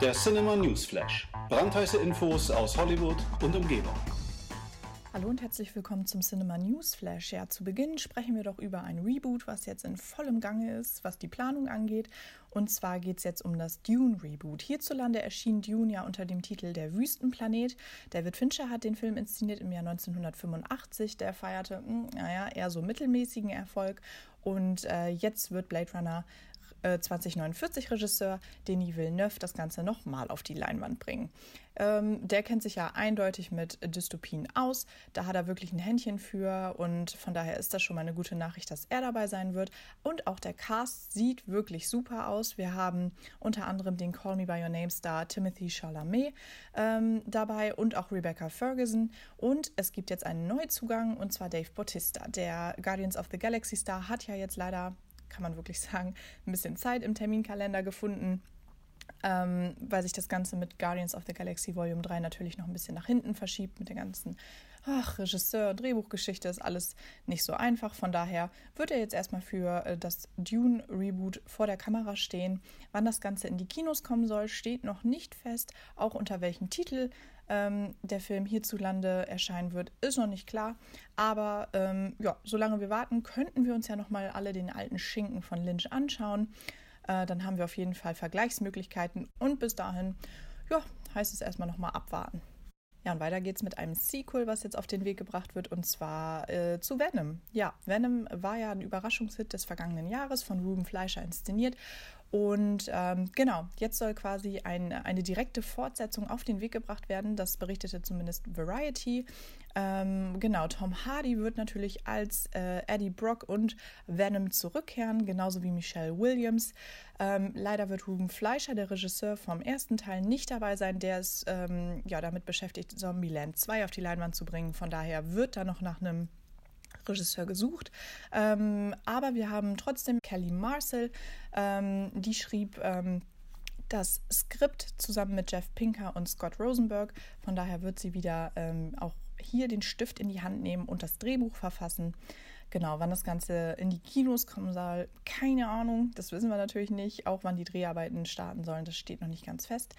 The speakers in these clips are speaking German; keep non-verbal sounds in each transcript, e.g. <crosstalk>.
Der Cinema News Flash. Brandheiße Infos aus Hollywood und Umgebung. Hallo und herzlich willkommen zum Cinema News Flash. Ja, zu Beginn sprechen wir doch über ein Reboot, was jetzt in vollem Gange ist, was die Planung angeht. Und zwar geht es jetzt um das Dune Reboot. Hierzulande erschien Dune ja unter dem Titel Der Wüstenplanet. David Fincher hat den Film inszeniert im Jahr 1985. Der feierte, hm, naja, eher so mittelmäßigen Erfolg. Und äh, jetzt wird Blade Runner 2049 äh, Regisseur Denis Villeneuve das Ganze nochmal auf die Leinwand bringen. Ähm, der kennt sich ja eindeutig mit Dystopien aus. Da hat er wirklich ein Händchen für und von daher ist das schon mal eine gute Nachricht, dass er dabei sein wird. Und auch der Cast sieht wirklich super aus. Wir haben unter anderem den Call Me By Your Name Star Timothy Chalamet ähm, dabei und auch Rebecca Ferguson. Und es gibt jetzt einen Neuzugang und zwar Dave Bautista. Der Guardians of the Galaxy Star hat ja jetzt leider kann man wirklich sagen, ein bisschen Zeit im Terminkalender gefunden, ähm, weil sich das Ganze mit Guardians of the Galaxy Volume 3 natürlich noch ein bisschen nach hinten verschiebt mit der ganzen ach, Regisseur, Drehbuchgeschichte ist alles nicht so einfach. Von daher wird er jetzt erstmal für äh, das Dune-Reboot vor der Kamera stehen. Wann das Ganze in die Kinos kommen soll, steht noch nicht fest. Auch unter welchem Titel ähm, der Film hierzulande erscheinen wird, ist noch nicht klar. Aber ähm, ja, solange wir warten, könnten wir uns ja nochmal alle den alten Schinken von Lynch anschauen. Äh, dann haben wir auf jeden Fall Vergleichsmöglichkeiten und bis dahin, ja, heißt es erstmal nochmal abwarten. Ja, und weiter geht's mit einem Sequel, was jetzt auf den Weg gebracht wird, und zwar äh, zu Venom. Ja, Venom war ja ein Überraschungshit des vergangenen Jahres von Ruben Fleischer inszeniert und ähm, genau, jetzt soll quasi ein, eine direkte Fortsetzung auf den Weg gebracht werden. Das berichtete zumindest Variety. Ähm, genau, Tom Hardy wird natürlich als äh, Eddie Brock und Venom zurückkehren, genauso wie Michelle Williams. Ähm, leider wird Ruben Fleischer, der Regisseur vom ersten Teil, nicht dabei sein. Der ist ähm, ja damit beschäftigt, Zombieland 2 auf die Leinwand zu bringen. Von daher wird da noch nach einem Regisseur gesucht. Ähm, aber wir haben trotzdem Kelly Marcel, ähm, die schrieb ähm, das Skript zusammen mit Jeff Pinker und Scott Rosenberg. Von daher wird sie wieder ähm, auch hier den Stift in die Hand nehmen und das Drehbuch verfassen. Genau, wann das Ganze in die Kinos kommen soll, keine Ahnung. Das wissen wir natürlich nicht. Auch wann die Dreharbeiten starten sollen, das steht noch nicht ganz fest.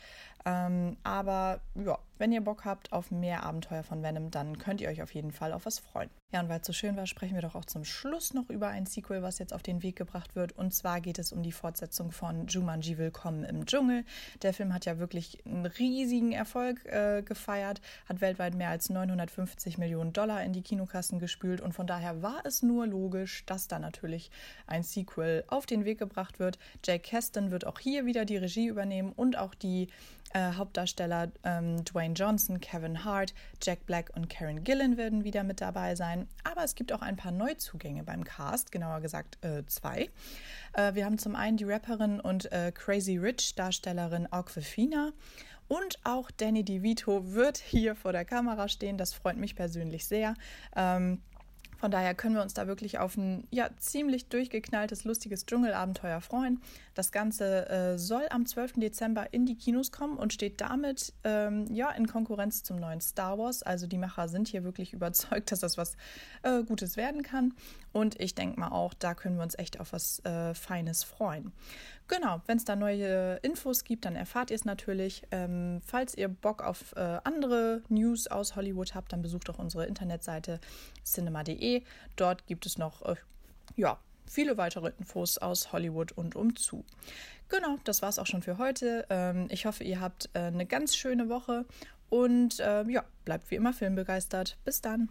Ähm, aber ja, wenn ihr Bock habt auf mehr Abenteuer von Venom, dann könnt ihr euch auf jeden Fall auf was freuen. Ja, und weil es so schön war, sprechen wir doch auch zum Schluss noch über ein Sequel, was jetzt auf den Weg gebracht wird. Und zwar geht es um die Fortsetzung von Jumanji Willkommen im Dschungel. Der Film hat ja wirklich einen riesigen Erfolg äh, gefeiert, hat weltweit mehr als 950 Millionen Dollar in die Kinokassen gespült und von daher war es nur logisch, dass da natürlich ein Sequel auf den Weg gebracht wird. Jake Keston wird auch hier wieder die Regie übernehmen und auch die äh, Hauptdarsteller ähm, Dwayne Johnson, Kevin Hart, Jack Black und Karen Gillan werden wieder mit dabei sein. Aber es gibt auch ein paar Neuzugänge beim Cast, genauer gesagt äh, zwei. Äh, wir haben zum einen die Rapperin und äh, Crazy Rich Darstellerin Aquafina und auch Danny DeVito wird hier vor der Kamera stehen. Das freut mich persönlich sehr. Ähm, von daher können wir uns da wirklich auf ein ja, ziemlich durchgeknalltes, lustiges Dschungelabenteuer freuen. Das Ganze äh, soll am 12. Dezember in die Kinos kommen und steht damit ähm, ja, in Konkurrenz zum neuen Star Wars. Also die Macher sind hier wirklich <laughs> überzeugt, dass das was äh, Gutes werden kann. Und ich denke mal auch, da können wir uns echt auf was äh, Feines freuen. Genau, wenn es da neue Infos gibt, dann erfahrt ihr es natürlich. Ähm, falls ihr Bock auf äh, andere News aus Hollywood habt, dann besucht doch unsere Internetseite cinema.de. Dort gibt es noch äh, ja, viele weitere Infos aus Hollywood und umzu. Genau, das war es auch schon für heute. Ähm, ich hoffe, ihr habt äh, eine ganz schöne Woche und äh, ja, bleibt wie immer filmbegeistert. Bis dann.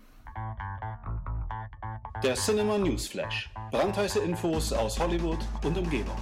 Der Cinema News Flash. Brandheiße Infos aus Hollywood und Umgebung.